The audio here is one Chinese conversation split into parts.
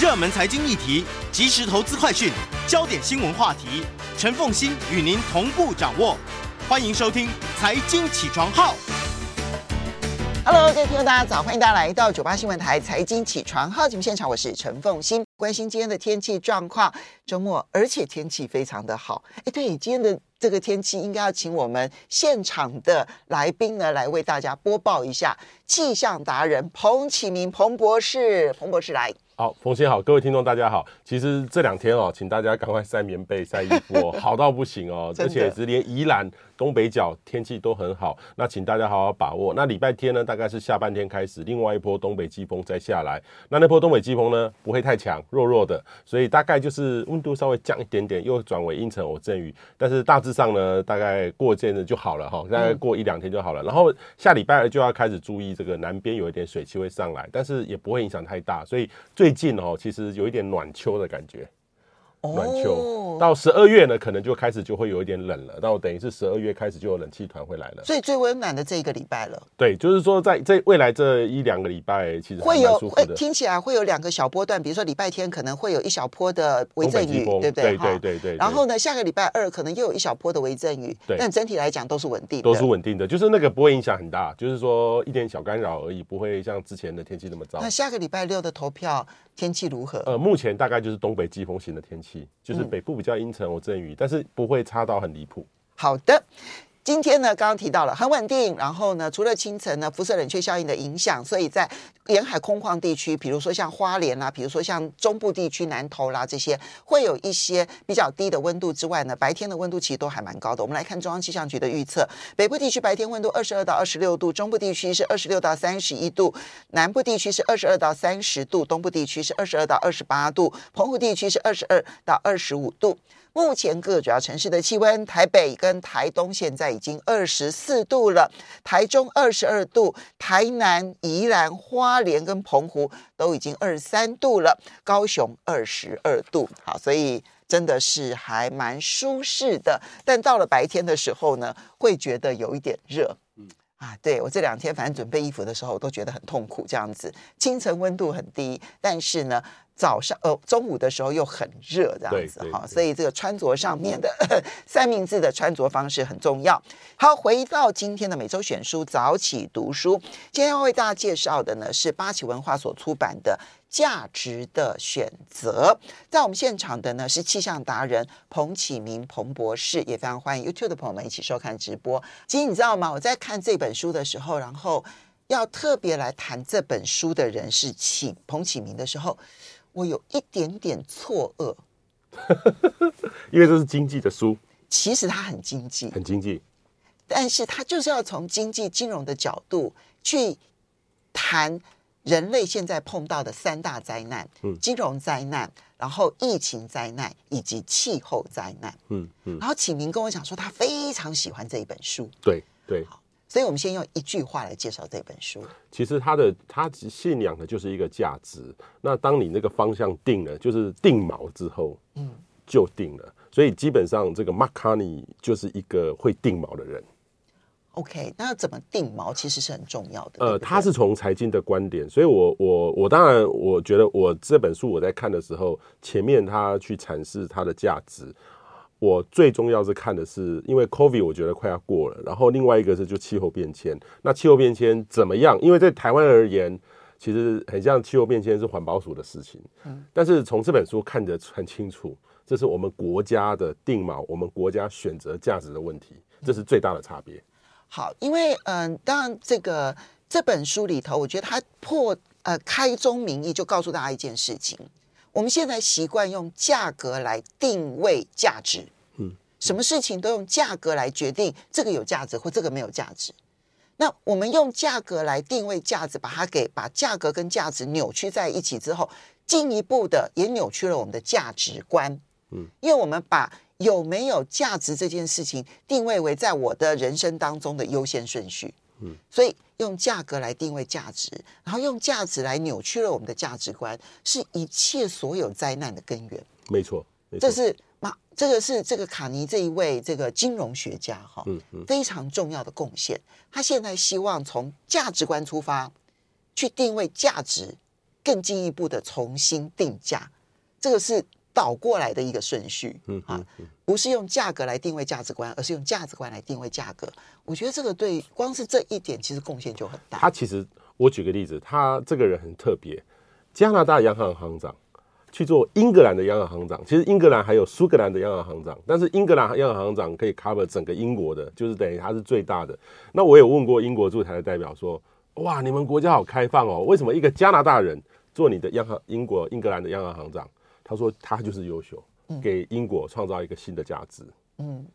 热门财经议题、即时投资快讯、焦点新闻话题，陈凤欣与您同步掌握。欢迎收听《财经起床号》。Hello，各位听众，大家早！欢迎大家来到九八新闻台《财经起床号》节目现场，我是陈凤欣，关心今天的天气状况。周末，而且天气非常的好。哎，对，今天的这个天气，应该要请我们现场的来宾呢，来为大家播报一下。气象达人彭启明彭博士，彭博士来。好，冯先好，各位听众大家好。其实这两天哦，请大家赶快晒棉被、晒衣服哦，好到不行哦，而且是连宜兰东北角天气都很好。那请大家好好把握。那礼拜天呢，大概是下半天开始，另外一波东北季风再下来。那那波东北季风呢，不会太强，弱弱的，所以大概就是温度稍微降一点点，又转为阴沉偶阵雨。但是大致上呢，大概过一阵子就好了哈，大概过一两天就好了。然后下礼拜二就要开始注意这个南边有一点水汽会上来，但是也不会影响太大，所以最近哦，其实有一点暖秋的感觉。暖秋到十二月呢，可能就开始就会有一点冷了。那我等于是十二月开始就有冷气团会来了，所以最温暖的这一个礼拜了。对，就是说在这未来这一两个礼拜，其实会有会听起来会有两个小波段，比如说礼拜天可能会有一小波的微阵雨，对不对？对对对对。然后呢，下个礼拜二可能又有一小波的微阵雨，对。但整体来讲都是稳定的，都是稳定的，就是那个不会影响很大，就是说一点小干扰而已，不会像之前的天气那么糟。那下个礼拜六的投票天气如何？呃，目前大概就是东北季风型的天气，就是北部比较阴沉我阵雨，但是不会差到很离谱。好的。今天呢，刚刚提到了很稳定，然后呢，除了清晨呢辐射冷却效应的影响，所以在沿海空旷地区，比如说像花莲啦，比如说像中部地区南投啦这些，会有一些比较低的温度之外呢，白天的温度其实都还蛮高的。我们来看中央气象局的预测，北部地区白天温度二十二到二十六度，中部地区是二十六到三十一度，南部地区是二十二到三十度，东部地区是二十二到二十八度，澎湖地区是二十二到二十五度。目前各主要城市的气温，台北跟台东现在已经二十四度了，台中二十二度，台南、宜兰、花莲跟澎湖都已经二十三度了，高雄二十二度。好，所以真的是还蛮舒适的。但到了白天的时候呢，会觉得有一点热。嗯啊，对，我这两天反正准备衣服的时候，我都觉得很痛苦。这样子，清晨温度很低，但是呢。早上呃，中午的时候又很热，这样子哈，所以这个穿着上面的 三明治的穿着方式很重要。好，回到今天的每周选书早起读书，今天要为大家介绍的呢是八旗文化所出版的《价值的选择》。在我们现场的呢是气象达人彭启明彭博士，也非常欢迎 YouTube 的朋友们一起收看直播。其实你知道吗？我在看这本书的时候，然后要特别来谈这本书的人是启彭启明的时候。我有一点点错愕，因为这是经济的书。其实它很经济，很经济，但是它就是要从经济金融的角度去谈人类现在碰到的三大灾难：嗯，金融灾难，然后疫情灾难，以及气候灾难。嗯嗯。然后启明跟我讲说，他非常喜欢这一本书。对对。好。所以，我们先用一句话来介绍这本书。其实，他的他信仰的就是一个价值。那当你那个方向定了，就是定锚之后，嗯，就定了。所以，基本上这个 Mark Carney 就是一个会定锚的人。OK，那怎么定锚，其实是很重要的。呃，他是从财经的观点，所以我我我当然我觉得我这本书我在看的时候，前面他去阐释它的价值。我最重要是看的是，因为 COVID 我觉得快要过了，然后另外一个是就气候变迁。那气候变迁怎么样？因为在台湾而言，其实很像气候变迁是环保署的事情。嗯，但是从这本书看得很清楚，这是我们国家的定锚，我们国家选择价值的问题，这是最大的差别。好，因为嗯、呃，当然这个这本书里头，我觉得它破呃开宗明义就告诉大家一件事情。我们现在习惯用价格来定位价值，嗯，什么事情都用价格来决定，这个有价值或这个没有价值。那我们用价格来定位价值，把它给把价格跟价值扭曲在一起之后，进一步的也扭曲了我们的价值观，嗯，因为我们把有没有价值这件事情定位为在我的人生当中的优先顺序。嗯，所以用价格来定位价值，然后用价值来扭曲了我们的价值观，是一切所有灾难的根源。没错，没错，这是马，这个是这个卡尼这一位这个金融学家哈，嗯嗯，非常重要的贡献。他现在希望从价值观出发，去定位价值，更进一步的重新定价，这个是倒过来的一个顺序，嗯啊，不是用价格来定位价值观，而是用价值观来定位价格。我觉得这个对光是这一点其实贡献就很大。他其实，我举个例子，他这个人很特别，加拿大央行行长。去做英格兰的央行行长，其实英格兰还有苏格兰的央行行长，但是英格兰央行行长可以 cover 整个英国的，就是等于他是最大的。那我有问过英国驻台的代表说，哇，你们国家好开放哦，为什么一个加拿大人做你的央行英国英格兰的央行行长？他说他就是优秀，给英国创造一个新的价值。嗯。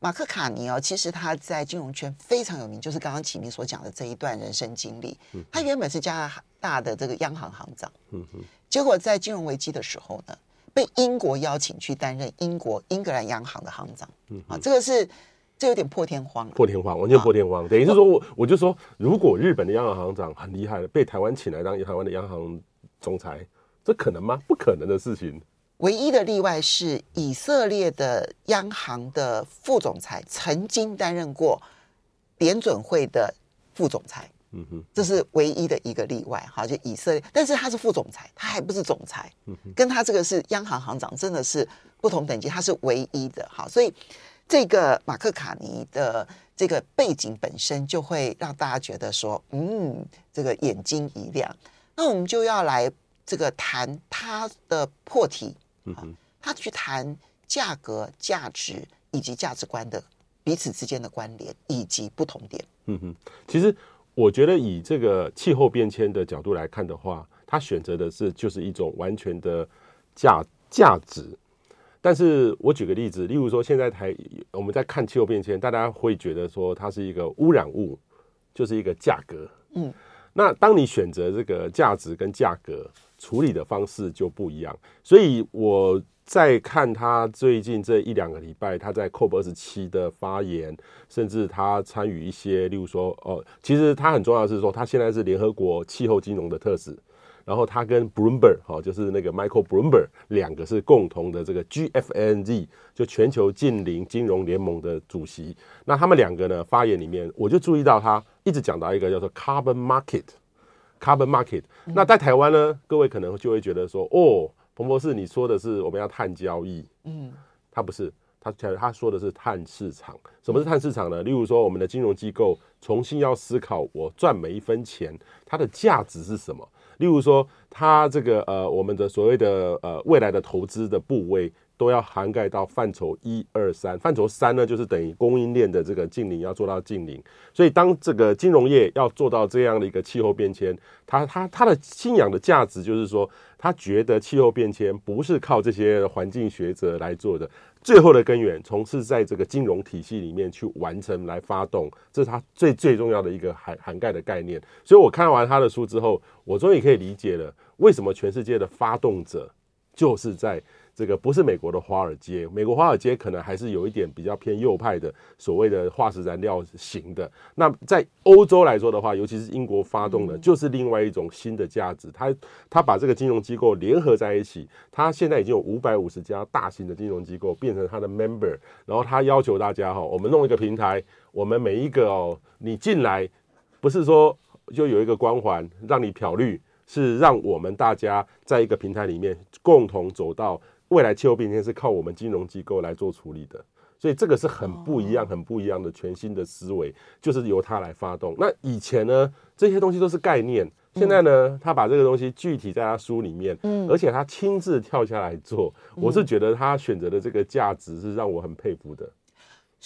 马克卡尼哦，其实他在金融圈非常有名，就是刚刚启明所讲的这一段人生经历。他原本是加拿大的这个央行行长，结果在金融危机的时候呢，被英国邀请去担任英国英格兰央行的行长。啊，这个是这有点破天荒，破天荒，完全破天荒。等于是说我我就说，如果日本的央行行长很厉害的，被台湾请来当台湾的央行总裁，这可能吗？不可能的事情。唯一的例外是以色列的央行的副总裁曾经担任过联准会的副总裁，嗯哼，这是唯一的一个例外，哈，就以色列，但是他是副总裁，他还不是总裁，嗯哼，跟他这个是央行行长，真的是不同等级，他是唯一的，哈，所以这个马克卡尼的这个背景本身就会让大家觉得说，嗯，这个眼睛一亮，那我们就要来这个谈他的破题。嗯哼，他去谈价格、价值以及价值观的彼此之间的关联以及不同点。嗯哼，其实我觉得以这个气候变迁的角度来看的话，他选择的是就是一种完全的价价值。但是我举个例子，例如说现在台我们在看气候变迁，大家会觉得说它是一个污染物，就是一个价格。嗯，那当你选择这个价值跟价格。处理的方式就不一样，所以我在看他最近这一两个礼拜，他在 COP 二十七的发言，甚至他参与一些，例如说，哦，其实他很重要的是说，他现在是联合国气候金融的特使，然后他跟 Bloomberg 哈，就是那个 Michael Bloomberg 两个是共同的这个 GFNZ，就全球近零金融联盟的主席。那他们两个呢发言里面，我就注意到他一直讲到一个叫做 Carbon Market。Carbon market，那在台湾呢，各位可能就会觉得说，哦，彭博士，你说的是我们要碳交易，嗯，他不是，他他说的是碳市场。什么是碳市场呢？例如说，我们的金融机构重新要思考，我赚每一分钱，它的价值是什么？例如说，它这个呃，我们的所谓的呃未来的投资的部位。都要涵盖到范畴一二三，范畴三呢，就是等于供应链的这个净零要做到净零。所以当这个金融业要做到这样的一个气候变迁，他他他的信仰的价值就是说，他觉得气候变迁不是靠这些环境学者来做的，最后的根源从是在这个金融体系里面去完成来发动，这是他最最重要的一个涵涵盖的概念。所以我看完他的书之后，我终于可以理解了为什么全世界的发动者就是在。这个不是美国的华尔街，美国华尔街可能还是有一点比较偏右派的所谓的化石燃料型的。那在欧洲来说的话，尤其是英国发动的，就是另外一种新的价值。他他把这个金融机构联合在一起，他现在已经有五百五十家大型的金融机构变成他的 member，然后他要求大家哈，我们弄一个平台，我们每一个哦，你进来不是说就有一个光环让你漂绿，是让我们大家在一个平台里面共同走到。未来气候变迁是靠我们金融机构来做处理的，所以这个是很不一样、很不一样的全新的思维，就是由他来发动。那以前呢，这些东西都是概念，现在呢，他把这个东西具体在他书里面，嗯，而且他亲自跳下来做，我是觉得他选择的这个价值是让我很佩服的。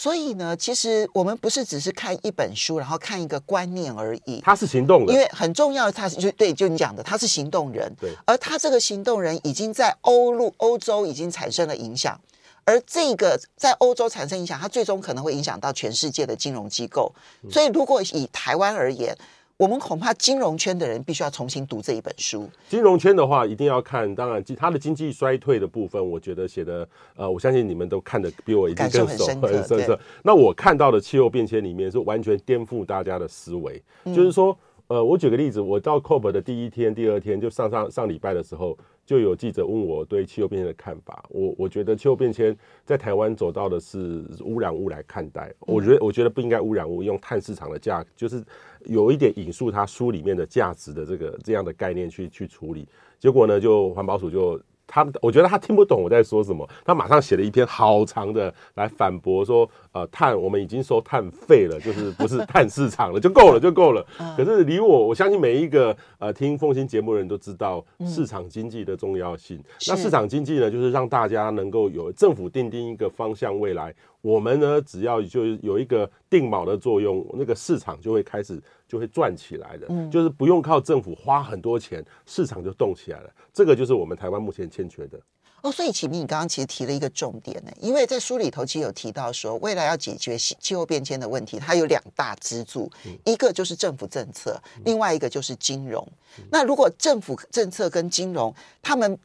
所以呢，其实我们不是只是看一本书，然后看一个观念而已。他是行动人，因为很重要的，他是就对，就你讲的，他是行动人。对，而他这个行动人已经在欧陆欧洲已经产生了影响，而这个在欧洲产生影响，它最终可能会影响到全世界的金融机构。所以，如果以台湾而言，我们恐怕金融圈的人必须要重新读这一本书。金融圈的话，一定要看。当然，它的经济衰退的部分，我觉得写的，呃，我相信你们都看的比我一定更熟，很深刻。那我看到的气候变迁里面是完全颠覆大家的思维，嗯、就是说，呃，我举个例子，我到 COP 的第一天、第二天，就上上上礼拜的时候，就有记者问我对气候变迁的看法。我我觉得气候变迁在台湾走到的是污染物来看待，我觉得我觉得不应该污染物用碳市场的价，就是有一点引述他书里面的价值的这个这样的概念去去处理。结果呢，就环保署就。他我觉得他听不懂我在说什么，他马上写了一篇好长的来反驳说，呃，碳我们已经收碳费了，就是不是碳市场了，就够了 就够了。可是离我，我相信每一个呃听凤新节目的人都知道市场经济的重要性。那市场经济呢，就是让大家能够有政府定定一个方向，未来我们呢只要就有一个定锚的作用，那个市场就会开始。就会赚起来的，就是不用靠政府花很多钱，市场就动起来了。这个就是我们台湾目前欠缺的。哦，所以启明，你刚刚其实提了一个重点呢，因为在书里头其实有提到说，未来要解决气候变迁的问题，它有两大支柱，一个就是政府政策，另外一个就是金融。那如果政府政策跟金融他们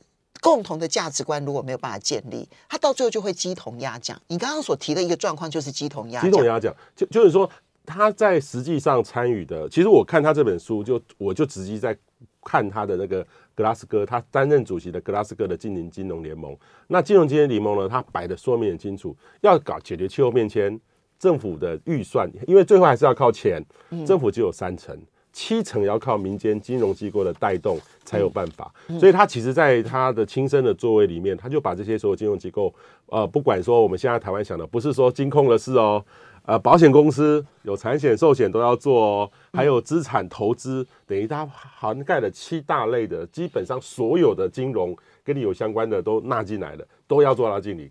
共同的价值观如果没有办法建立，它到最后就会鸡同鸭讲。你刚刚所提的一个状况就是鸡同鸭讲，鸡同鸭讲，就就是说。他在实际上参与的，其实我看他这本书，就我就直接在看他的那个格拉斯哥，他担任主席的格拉斯哥的净零金融联盟。那金融经济联盟呢，他摆的说明很清楚，要搞解决气候变迁，政府的预算，因为最后还是要靠钱，政府只有三成，七成要靠民间金融机构的带动才有办法。所以他其实在他的亲身的座位里面，他就把这些所有金融机构，呃，不管说我们现在台湾想的，不是说金控的事哦。呃，保险公司有产险、寿险都要做哦，还有资产投资，等于它涵盖了七大类的，基本上所有的金融跟你有相关的都纳进来了，都要做到经理。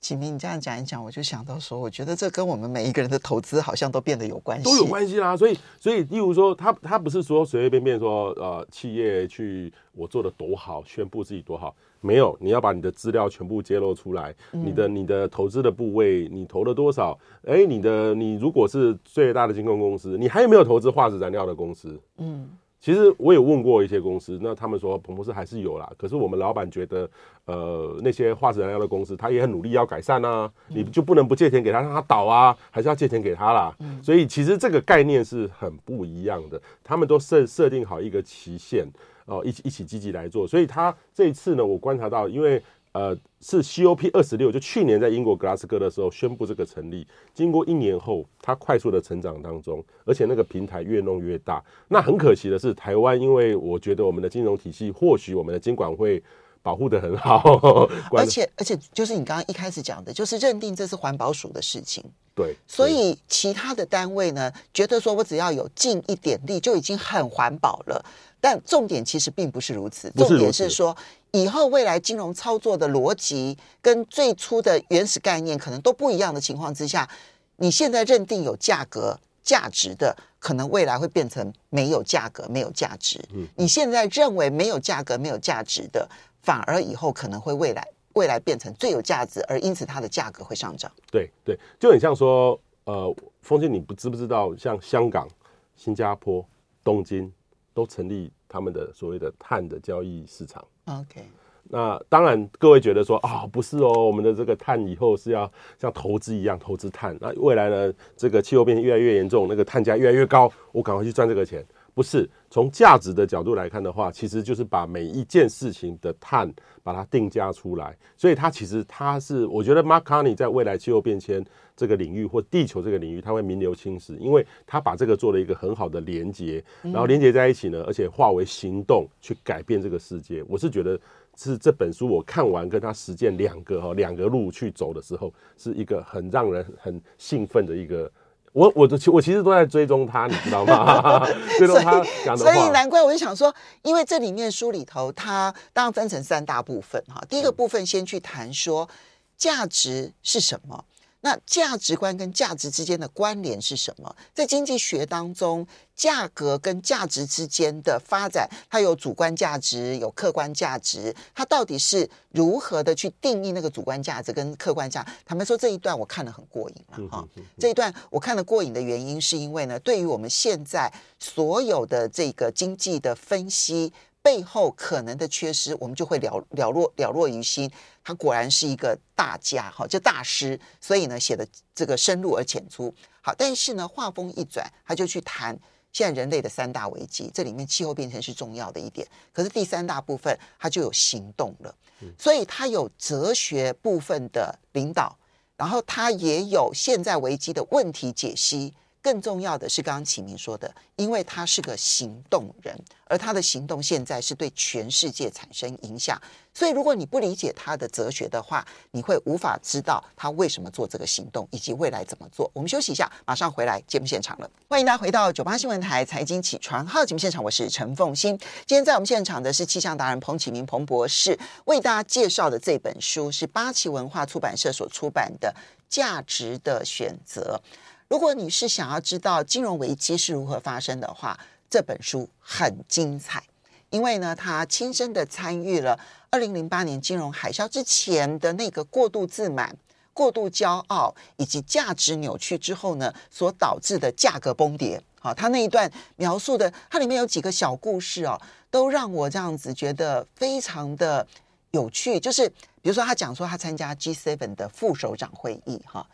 启明，你这样讲一讲，我就想到说，我觉得这跟我们每一个人的投资好像都变得有关系，都有关系啦。所以，所以，例如说，他他不是说随随便便说，呃，企业去我做的多好，宣布自己多好。没有，你要把你的资料全部揭露出来，你的你的投资的部位，你投了多少？哎，你的你如果是最大的金控公司，你还有没有投资化石燃料的公司？嗯，其实我有问过一些公司，那他们说彭博士还是有啦。可是我们老板觉得，呃，那些化石燃料的公司，他也很努力要改善啊，你就不能不借钱给他让他倒啊，还是要借钱给他啦。所以其实这个概念是很不一样的，他们都设设定好一个期限。哦，一起一起积极来做，所以他这一次呢，我观察到，因为呃是 COP 二十六，就去年在英国格拉斯哥的时候宣布这个成立，经过一年后，它快速的成长当中，而且那个平台越弄越大。那很可惜的是，台湾因为我觉得我们的金融体系，或许我们的监管会保护的很好，而且而且就是你刚刚一开始讲的，就是认定这是环保署的事情，对，所以其他的单位呢，觉得说我只要有尽一点力，就已经很环保了。但重点其实并不是如此，重点是说，以后未来金融操作的逻辑跟最初的原始概念可能都不一样的情况之下，你现在认定有价格价值的，可能未来会变成没有价格没有价值。你现在认为没有价格没有价值的，反而以后可能会未来未来变成最有价值，而因此它的价格会上涨。对对，就很像说，呃，风信，你不知不知道，像香港、新加坡、东京。都成立他们的所谓的碳的交易市场。OK，那当然各位觉得说啊，不是哦，我们的这个碳以后是要像投资一样投资碳。那未来呢，这个气候变迁越来越严重，那个碳价越来越高，我赶快去赚这个钱。不是，从价值的角度来看的话，其实就是把每一件事情的碳把它定价出来。所以它其实它是，我觉得 Mark Carney 在未来气候变迁这个领域或地球这个领域，它会名留青史，因为他把这个做了一个很好的连接，然后连接在一起呢，而且化为行动去改变这个世界。我是觉得是这本书我看完跟他实践两个哈两个路去走的时候，是一个很让人很兴奋的一个。我我的我其实都在追踪他，你知道吗？追踪他讲的话，所以难怪我就想说，因为这里面书里头，它当然分成三大部分哈。第一个部分先去谈说价值是什么。那价值观跟价值之间的关联是什么？在经济学当中，价格跟价值之间的发展，它有主观价值，有客观价值，它到底是如何的去定义那个主观价值跟客观价？坦白说，这一段我看得很过瘾了哈。这一段我看得过瘾的原因，是因为呢，对于我们现在所有的这个经济的分析。背后可能的缺失，我们就会了了若了若于心。他果然是一个大家，哈，这大师，所以呢写的这个深入而浅出。好，但是呢话锋一转，他就去谈现在人类的三大危机，这里面气候变迁是重要的一点，可是第三大部分他就有行动了，所以他有哲学部分的领导，然后他也有现在危机的问题解析。更重要的是，刚刚启明说的，因为他是个行动人，而他的行动现在是对全世界产生影响。所以，如果你不理解他的哲学的话，你会无法知道他为什么做这个行动，以及未来怎么做。我们休息一下，马上回来节目现场了。欢迎大家回到九八新闻台财经起床号节目现场，我是陈凤欣。今天在我们现场的是气象达人彭启明彭博士，为大家介绍的这本书是八旗文化出版社所出版的《价值的选择》。如果你是想要知道金融危机是如何发生的话，这本书很精彩，因为呢，他亲身的参与了二零零八年金融海啸之前的那个过度自满、过度骄傲以及价值扭曲之后呢，所导致的价格崩跌。好，他那一段描述的，它里面有几个小故事哦，都让我这样子觉得非常的有趣。就是比如说，他讲说他参加 G7 的副首长会议，哈。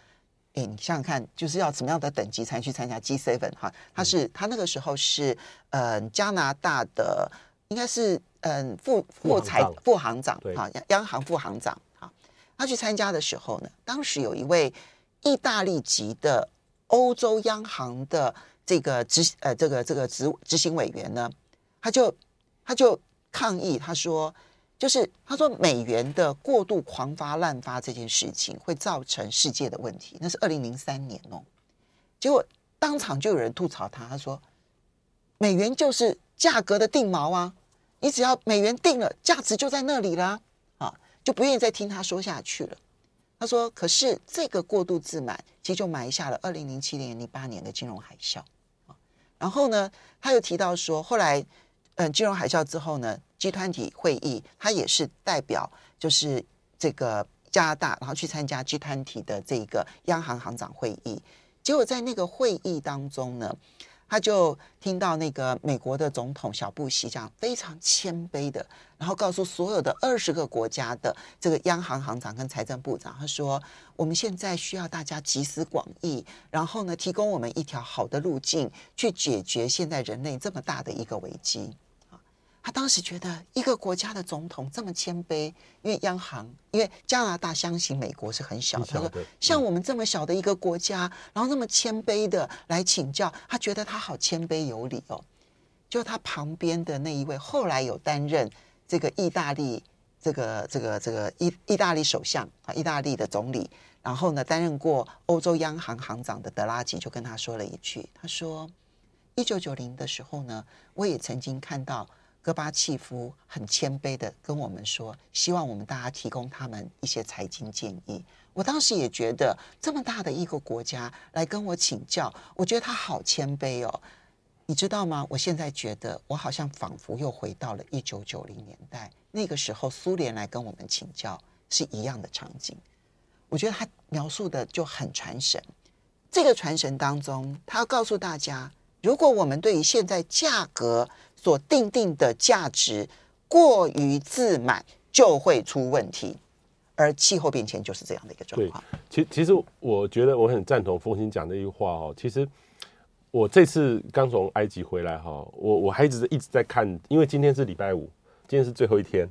哎，你想想看，就是要什么样的等级才去参加 G Seven 哈？他是他那个时候是呃加拿大的，应该是嗯、呃、副副财副行长哈，央行副行长哈。他去参加的时候呢，当时有一位意大利籍的欧洲央行的这个执呃这个这个执执行委员呢，他就他就抗议，他说。就是他说美元的过度狂发滥发这件事情会造成世界的问题，那是二零零三年哦。结果当场就有人吐槽他，他说美元就是价格的定锚啊，你只要美元定了，价值就在那里啦啊，就不愿意再听他说下去了。他说，可是这个过度自满，其实就埋下了二零零七年、零八年的金融海啸啊。然后呢，他又提到说，后来嗯，金融海啸之后呢。集团体会议，他也是代表，就是这个加拿大，然后去参加 G20 的这个央行行长会议。结果在那个会议当中呢，他就听到那个美国的总统小布希这样非常谦卑的，然后告诉所有的二十个国家的这个央行行长跟财政部长，他说：“我们现在需要大家集思广益，然后呢，提供我们一条好的路径，去解决现在人类这么大的一个危机。”他当时觉得一个国家的总统这么谦卑，因为央行，因为加拿大相信美国是很小的，他说像我们这么小的一个国家，然后那么谦卑的来请教，他觉得他好谦卑有礼哦。就他旁边的那一位，后来有担任这个意大利这个这个这个意意大利首相啊，意大利的总理，然后呢担任过欧洲央行行长的德拉吉就跟他说了一句，他说：一九九零的时候呢，我也曾经看到。戈巴契夫很谦卑的跟我们说，希望我们大家提供他们一些财经建议。我当时也觉得，这么大的一个国家来跟我请教，我觉得他好谦卑哦。你知道吗？我现在觉得，我好像仿佛又回到了一九九零年代，那个时候苏联来跟我们请教是一样的场景。我觉得他描述的就很传神。这个传神当中，他要告诉大家，如果我们对于现在价格，所定定的价值过于自满，就会出问题，而气候变迁就是这样的一个状况。其其实我觉得我很赞同凤馨讲的一句话哦。其实我这次刚从埃及回来哈，我我还一直一直在看，因为今天是礼拜五，今天是最后一天。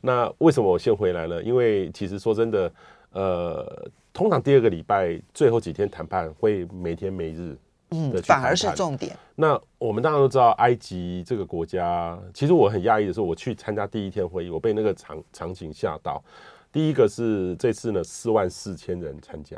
那为什么我先回来呢？因为其实说真的，呃，通常第二个礼拜最后几天谈判会每天每日。嗯，反而是重点。那我们大家都知道，埃及这个国家，其实我很讶异的是，我去参加第一天会议，我被那个场场景吓到。第一个是这次呢，四万四千人参加。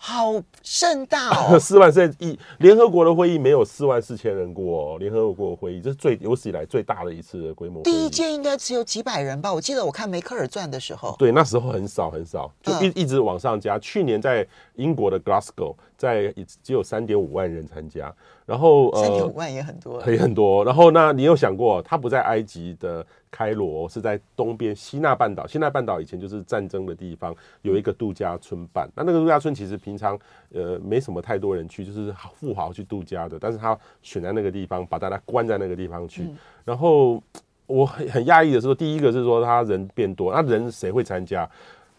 好盛大哦！四万四一联合国的会议没有四万四千人过哦，联合国的会议这是最有史以来最大的一次的规模。第一届应该只有几百人吧？我记得我看梅克尔传的时候，对，那时候很少很少，就一一直往上加。嗯、去年在英国的 Glasgow，在只有三点五万人参加。然后三点五万也很多，也很多。然后那你有想过，他不在埃及的开罗，是在东边西奈半岛。西奈半岛以前就是战争的地方，有一个度假村办。那那个度假村其实平常呃没什么太多人去，就是富豪去度假的。但是他选在那个地方，把大家关在那个地方去。然后我很很讶异的是说，第一个是说他人变多，那人谁会参加？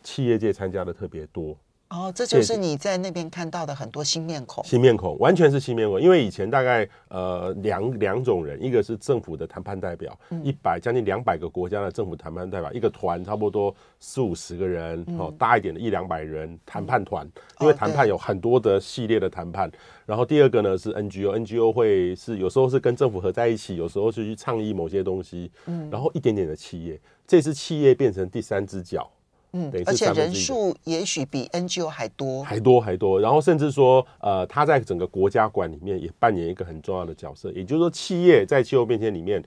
企业界参加的特别多。哦，这就是你在那边看到的很多新面孔。新面孔完全是新面孔，因为以前大概呃两两种人，一个是政府的谈判代表，一百将近两百个国家的政府谈判代表，一个团差不多四五十个人，哦，大一点的一两百人谈判团，因为谈判有很多的系列的谈判。然后第二个呢是 NGO，NGO 会是有时候是跟政府合在一起，有时候是去倡议某些东西，嗯，然后一点点的企业，这支企业变成第三只脚。嗯，而且人数也许比 NGO 还多，还多还多。然后甚至说，呃，他在整个国家馆里面也扮演一个很重要的角色。也就是说，企业在气候变迁里面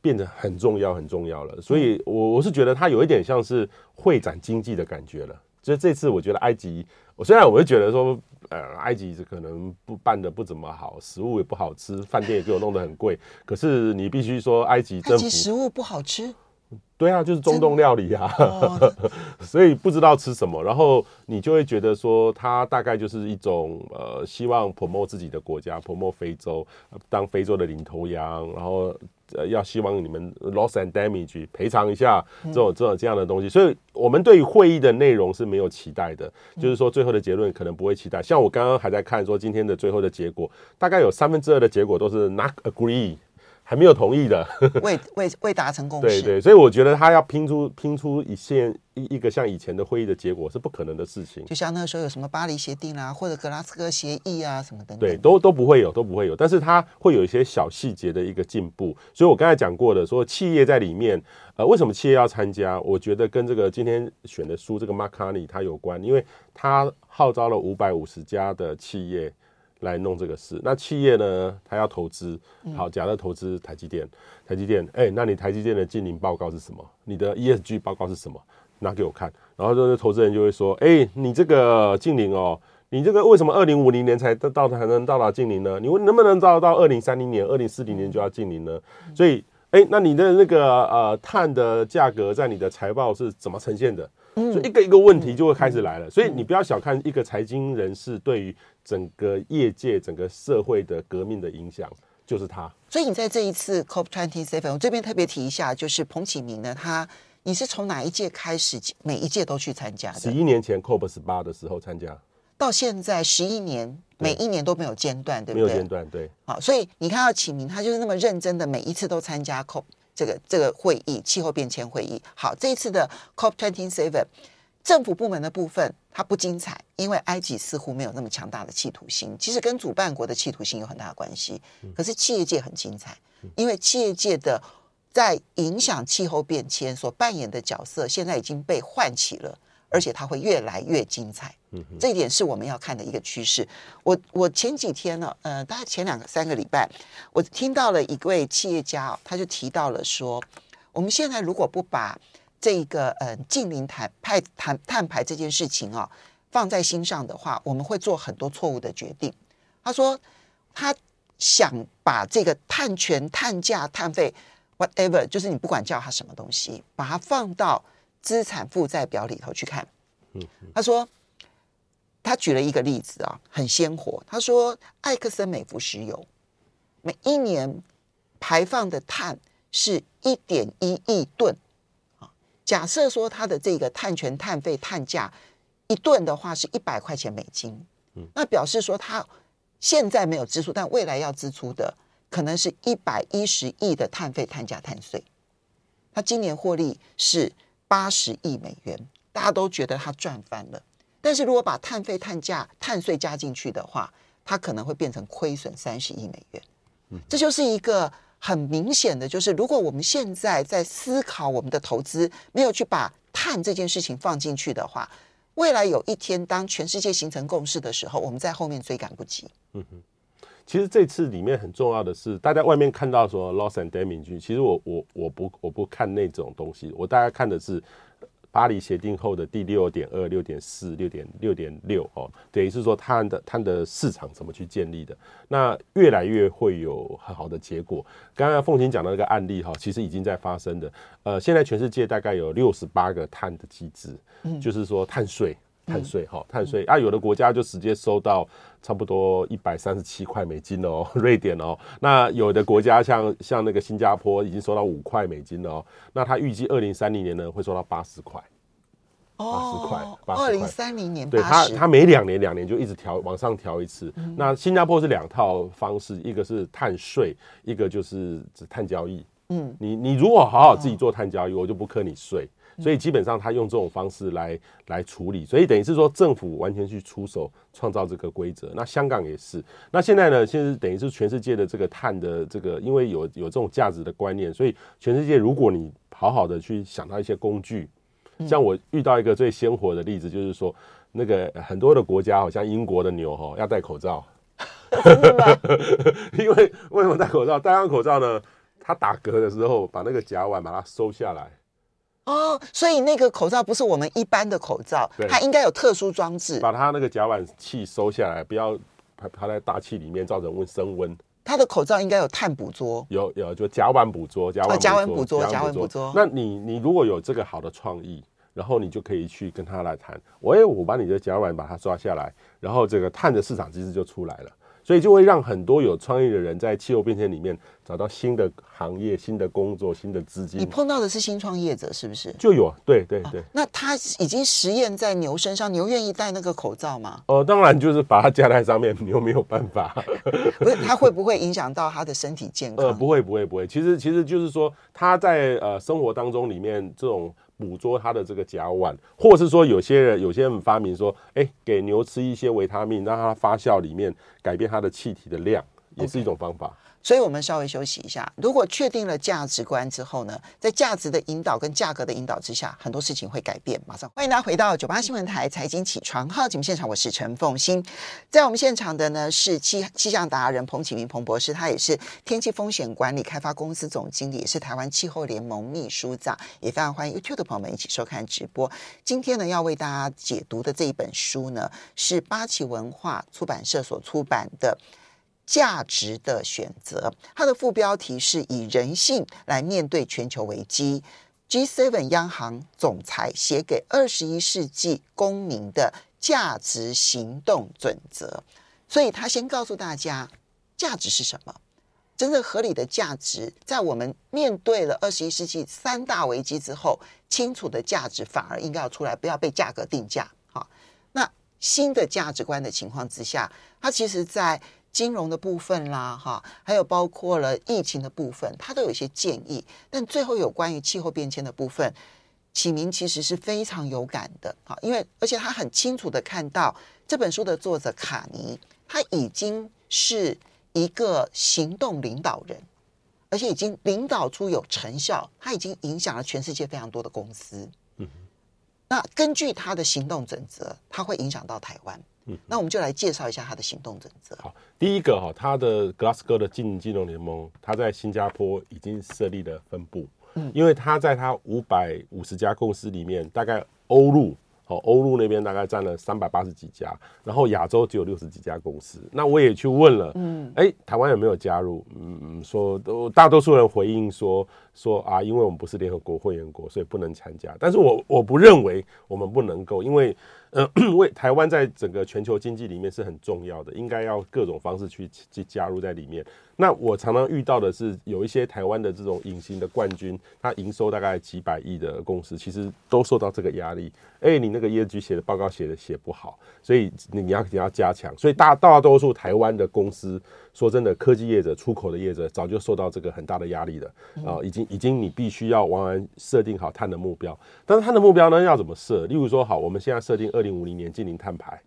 变得很重要，很重要了。所以，我我是觉得它有一点像是会展经济的感觉了。所以这次我觉得埃及，我虽然我会觉得说，呃，埃及可能不办的不怎么好，食物也不好吃，饭店也给我弄得很贵。可是你必须说，埃及政府，埃及食物不好吃。对啊，就是中东料理啊，所以不知道吃什么，然后你就会觉得说，他大概就是一种呃，希望 promote 自己的国家，promote 非洲，当非洲的领头羊，然后呃，要希望你们 loss and damage 赔偿一下这种这种这样的东西。所以我们对于会议的内容是没有期待的，就是说最后的结论可能不会期待。像我刚刚还在看说今天的最后的结果，大概有三分之二的结果都是 not agree。还没有同意的，未未未达成共识。对对，所以我觉得他要拼出拼出一线一一个像以前的会议的结果是不可能的事情。就像那个时候有什么巴黎协定啊，或者格拉斯哥协议啊什么等等。对，都都不会有，都不会有。但是它会有一些小细节的一个进步。所以我刚才讲过的，说企业在里面，呃，为什么企业要参加？我觉得跟这个今天选的书这个 Mark Carney 他有关，因为他号召了五百五十家的企业。来弄这个事，那企业呢？他要投资，好，假设投资台积电，台积电，哎、欸，那你台积电的净零报告是什么？你的 ESG 报告是什么？拿给我看。然后就是投资人就会说，哎、欸，你这个净零哦，你这个为什么二零五零年才到才能到达净零呢？你能不能到到二零三零年、二零四零年就要净零呢？所以，哎、欸，那你的那个呃碳的价格在你的财报是怎么呈现的？所以一个一个问题就会开始来了，所以你不要小看一个财经人士对于整个业界、整个社会的革命的影响，就是他。所以你在这一次 COP twenty seven，我这边特别提一下，就是彭启明呢，他你是从哪一届开始，每一届都去参加的？十一年前 COP 十八的时候参加，到现在十一年，每一年都没有间断，对不对？没有间断，对。好，所以你看到启明，他就是那么认真的，每一次都参加 COP。这个这个会议，气候变迁会议。好，这一次的 COP twenty seven，政府部门的部分它不精彩，因为埃及似乎没有那么强大的企图心。其实跟主办国的企图心有很大的关系。可是企业界很精彩，因为企业界的在影响气候变迁所扮演的角色，现在已经被唤起了。而且它会越来越精彩，这一点是我们要看的一个趋势。我我前几天呢，呃，大概前两个三个礼拜，我听到了一位企业家，他就提到了说，我们现在如果不把这个呃近零碳排碳碳排这件事情啊放在心上的话，我们会做很多错误的决定。他说，他想把这个碳权、碳价、碳费，whatever，就是你不管叫它什么东西，把它放到。资产负债表里头去看，他说，他举了一个例子啊，很鲜活。他说，埃克森美孚石油每一年排放的碳是一点一亿吨啊。假设说它的这个碳权、碳费、碳价一吨的话是一百块钱美金，那表示说它现在没有支出，但未来要支出的可能是一百一十亿的碳费、碳价、碳税。他今年获利是。八十亿美元，大家都觉得他赚翻了。但是如果把碳费、碳价、碳税加进去的话，它可能会变成亏损三十亿美元。这就是一个很明显的，就是如果我们现在在思考我们的投资，没有去把碳这件事情放进去的话，未来有一天当全世界形成共识的时候，我们在后面追赶不及。嗯哼。其实这次里面很重要的是，大家外面看到说 loss and damage，其实我我我不我不看那种东西，我大概看的是巴黎协定后的第六点二、六点四、六点六点六哦，等于是说它的它的市场怎么去建立的，那越来越会有很好的结果。刚刚凤琴讲的那个案例哈，其实已经在发生的。呃，现在全世界大概有六十八个碳的机制，就是说碳税。碳税哈，碳税啊，有的国家就直接收到差不多一百三十七块美金哦，瑞典哦。那有的国家像像那个新加坡已经收到五块美金了哦。那他预计二零三零年呢会收到八十块，八十块，二零三零年，对它，它每两年两年就一直调往上调一次。嗯、那新加坡是两套方式，一个是碳税，一个就是碳交易。嗯，你你如果好好自己做碳交易，哦、我就不课你税。所以基本上他用这种方式来来处理，所以等于是说政府完全去出手创造这个规则。那香港也是。那现在呢，现在等于是全世界的这个碳的这个，因为有有这种价值的观念，所以全世界如果你好好的去想到一些工具，像我遇到一个最鲜活的例子，就是说那个很多的国家，好像英国的牛哈要戴口罩，因为为什么戴口罩？戴上口罩呢，他打嗝的时候把那个甲烷把它收下来。哦，所以那个口罩不是我们一般的口罩，对它应该有特殊装置，把它那个甲烷气收下来，不要排在大气里面造成温升温。它的口罩应该有碳捕捉，有有就甲烷捕捉，甲烷甲烷捕捉，甲烷捕捉。那你你如果有这个好的创意，然后你就可以去跟他来谈，我也我把你的甲烷把它抓下来，然后这个碳的市场机制就出来了。所以就会让很多有创意的人在气候变迁里面找到新的行业、新的工作、新的资金。你碰到的是新创业者是不是？就有，对对对、哦。那他已经实验在牛身上，牛愿意戴那个口罩吗？哦，当然就是把它架在上面，牛没有办法。不是，它会不会影响到他的身体健康？呃，不会不会不会。其实其实就是说他在呃生活当中里面这种。捕捉它的这个甲烷，或是说有些人有些人发明说，哎，给牛吃一些维他命，让它发酵里面改变它的气体的量，也是一种方法。所以我们稍微休息一下。如果确定了价值观之后呢，在价值的引导跟价格的引导之下，很多事情会改变。马上欢迎大家回到九八新闻台财经起床号节目现场，我是陈凤欣。在我们现场的呢是气气象达人彭启明彭博士，他也是天气风险管理开发公司总经理，也是台湾气候联盟秘书长。也非常欢迎 YouTube 的朋友们一起收看直播。今天呢要为大家解读的这一本书呢，是八旗文化出版社所出版的。价值的选择，它的副标题是以人性来面对全球危机。G7 央行总裁写给二十一世纪公民的价值行动准则。所以他先告诉大家，价值是什么？真正合理的价值，在我们面对了二十一世纪三大危机之后，清楚的价值反而应该要出来，不要被价格定价。好，那新的价值观的情况之下，它其实，在金融的部分啦，哈，还有包括了疫情的部分，他都有一些建议。但最后有关于气候变迁的部分，启明其实是非常有感的，哈，因为而且他很清楚的看到这本书的作者卡尼，他已经是一个行动领导人，而且已经领导出有成效，他已经影响了全世界非常多的公司。嗯哼，那根据他的行动准则，他会影响到台湾。嗯，那我们就来介绍一下他的行动准则。好，第一个哈，他的格拉斯哥的经营金融联盟，他在新加坡已经设立了分部。嗯，因为他在他五百五十家公司里面，大概欧陆。好，欧陆那边大概占了三百八十几家，然后亚洲只有六十几家公司。那我也去问了，嗯，哎，台湾有没有加入？嗯，说都大多数人回应说说啊，因为我们不是联合国会员国，所以不能参加。但是我我不认为我们不能够，因为呃，为台湾在整个全球经济里面是很重要的，应该要各种方式去去加入在里面。那我常常遇到的是，有一些台湾的这种隐形的冠军，他营收大概几百亿的公司，其实都受到这个压力。哎，你那个业绩写的报告写的写不好，所以你你要你要加强。所以大大多数台湾的公司，说真的，科技业者、出口的业者，早就受到这个很大的压力了啊！已经已经你必须要完完设定好碳的目标，但是碳的目标呢，要怎么设？例如说，好，我们现在设定二零五零年净零碳排，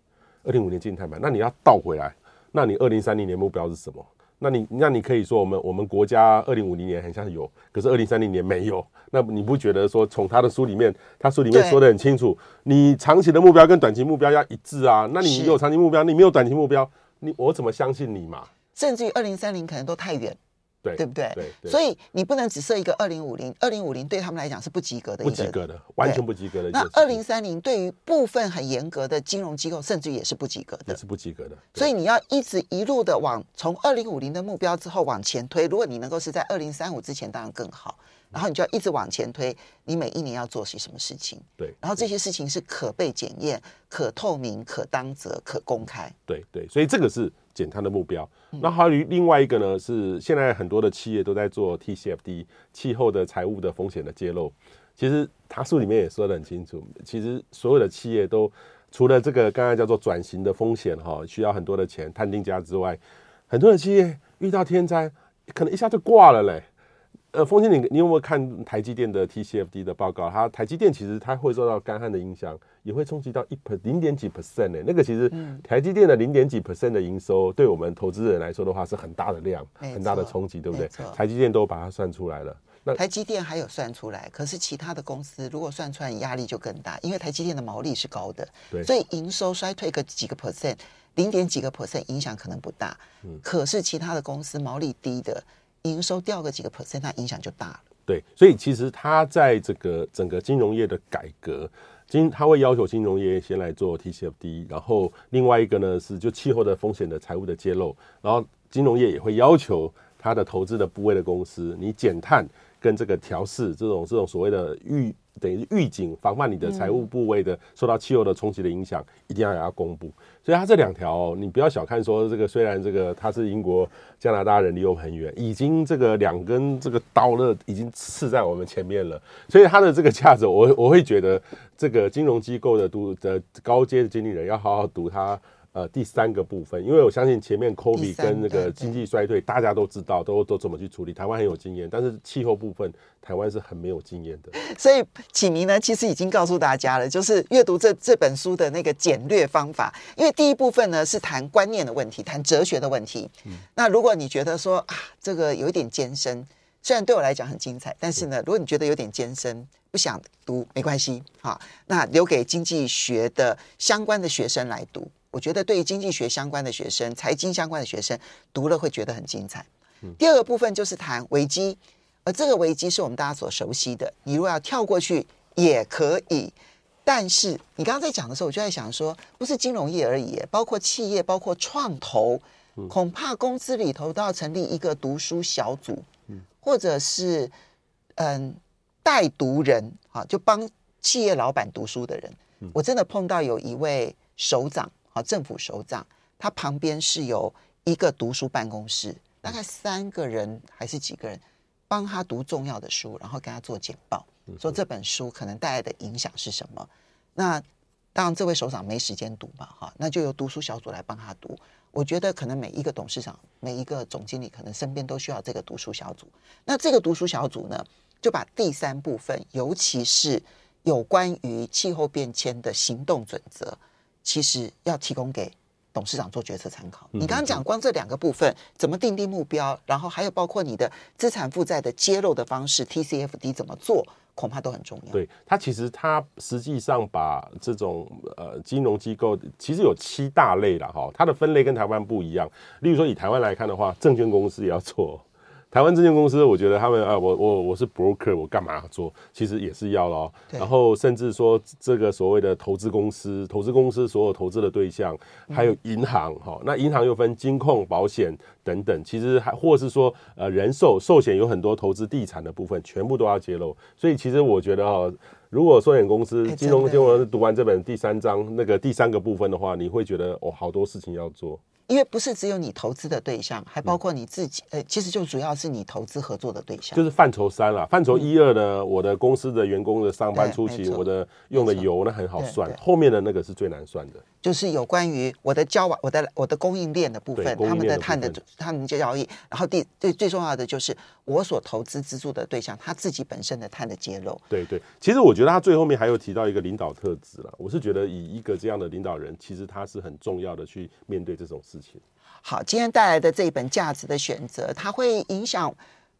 二零五零净零碳排，那你要倒回来，那你二零三零年目标是什么？那你那你可以说我们我们国家二零五零年很像有，可是二零三零年没有。那你不觉得说从他的书里面，他书里面说的很清楚，你长期的目标跟短期目标要一致啊。那你有长期目标，你没有短期目标，你我怎么相信你嘛？甚至于二零三零可能都太远。对，对不对？对，对，所以你不能只设一个二零五零，二零五零对他们来讲是不及格的，不及格的，完全不及格的。那二零三零对于部分很严格的金融机构，甚至也是不及格的，也是不及格的。所以你要一直一路的往从二零五零的目标之后往前推，如果你能够是在二零三五之前，当然更好。然后你就要一直往前推，你每一年要做些什么事情？对，然后这些事情是可被检验、可透明、可当责、可公开。对对，所以这个是减碳的目标。那还有另外一个呢，是现在很多的企业都在做 TCFD 气候的财务的风险的揭露。其实他书里面也说得很清楚，其实所有的企业都除了这个刚才叫做转型的风险哈，需要很多的钱探定价之外，很多的企业遇到天灾，可能一下就挂了嘞。呃，风清，你你有没有看台积电的 TCFD 的报告？它台积电其实它会受到干旱的影响，也会冲击到一 per 零点几 percent 呢。那个其实台积电的零点几 percent 的营收，对我们投资人来说的话是很大的量，很大的冲击，对不对？台积电都把它算出来了。那台积电还有算出来，可是其他的公司如果算出来，压力就更大，因为台积电的毛利是高的，对，所以营收衰退个几个 percent，零点几个 percent 影响可能不大。嗯，可是其他的公司毛利低的。营收掉个几个 percent，它影响就大了。对，所以其实它在这个整个金融业的改革，金它会要求金融业先来做 TCFD，然后另外一个呢是就气候的风险的财务的揭露，然后金融业也会要求它的投资的部位的公司，你减碳跟这个调试这种这种所谓的预。等于预警防范你的财务部位的受到气候的冲击的影响，一定要给它公布。所以它这两条，哦，你不要小看说这个，虽然这个它是英国、加拿大人离我们很远，已经这个两根这个刀了，已经刺在我们前面了。所以它的这个价值，我我会觉得这个金融机构的读的高阶的经理人要好好读它。呃，第三个部分，因为我相信前面 COVID 跟那个经济衰退，大家都知道，都都怎么去处理。台湾很有经验，但是气候部分，台湾是很没有经验的。所以启明呢，其实已经告诉大家了，就是阅读这这本书的那个简略方法。因为第一部分呢是谈观念的问题，谈哲学的问题。嗯。那如果你觉得说啊，这个有一点艰深，虽然对我来讲很精彩，但是呢，如果你觉得有点艰深，不想读没关系，好，那留给经济学的相关的学生来读。我觉得对于经济学相关的学生、财经相关的学生读了会觉得很精彩。第二个部分就是谈危机，而这个危机是我们大家所熟悉的。你如果要跳过去也可以，但是你刚刚在讲的时候，我就在想说，不是金融业而已，包括企业、包括创投，恐怕公司里头都要成立一个读书小组，或者是嗯带读人啊，就帮企业老板读书的人。我真的碰到有一位首长。政府首长，他旁边是有一个读书办公室，大概三个人还是几个人，帮他读重要的书，然后跟他做简报，说这本书可能带来的影响是什么。那当然，这位首长没时间读嘛，哈，那就由读书小组来帮他读。我觉得可能每一个董事长、每一个总经理，可能身边都需要这个读书小组。那这个读书小组呢，就把第三部分，尤其是有关于气候变迁的行动准则。其实要提供给董事长做决策参考。你刚刚讲光这两个部分，怎么定定目标，然后还有包括你的资产负债的揭露的方式，TCFD 怎么做，恐怕都很重要。对，它其实它实际上把这种呃金融机构其实有七大类了哈，它的分类跟台湾不一样。例如说以台湾来看的话，证券公司也要做。台湾证券公司，我觉得他们啊，我我我是 broker，我干嘛要做？其实也是要咯。然后甚至说这个所谓的投资公司，投资公司所有投资的对象，还有银行哈。那银行又分金控、保险等等。其实还或是说呃人寿寿险有很多投资地产的部分，全部都要揭露。所以其实我觉得哈，如果寿险公司金融金融读完这本第三章那个第三个部分的话，你会觉得哦，好多事情要做。因为不是只有你投资的对象，还包括你自己。呃，其实就主要是你投资合作的对象。就是范畴三了，范畴一二呢，我的公司的员工的上班出勤，我的用的油那很好算，后面的那个是最难算的。就是有关于我的交往、我的我的供应链的部分，他们的碳的他们的交易，然后第最最重要的就是我所投资资助的对象他自己本身的碳的揭露。对对，其实我觉得他最后面还有提到一个领导特质了，我是觉得以一个这样的领导人，其实他是很重要的去面对这种事情。好，今天带来的这一本价值的选择，它会影响，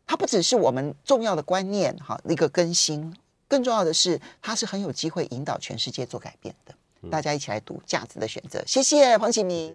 它不只是我们重要的观念，哈，一个更新，更重要的是，它是很有机会引导全世界做改变的。大家一起来读《价值的选择》，谢谢黄启明。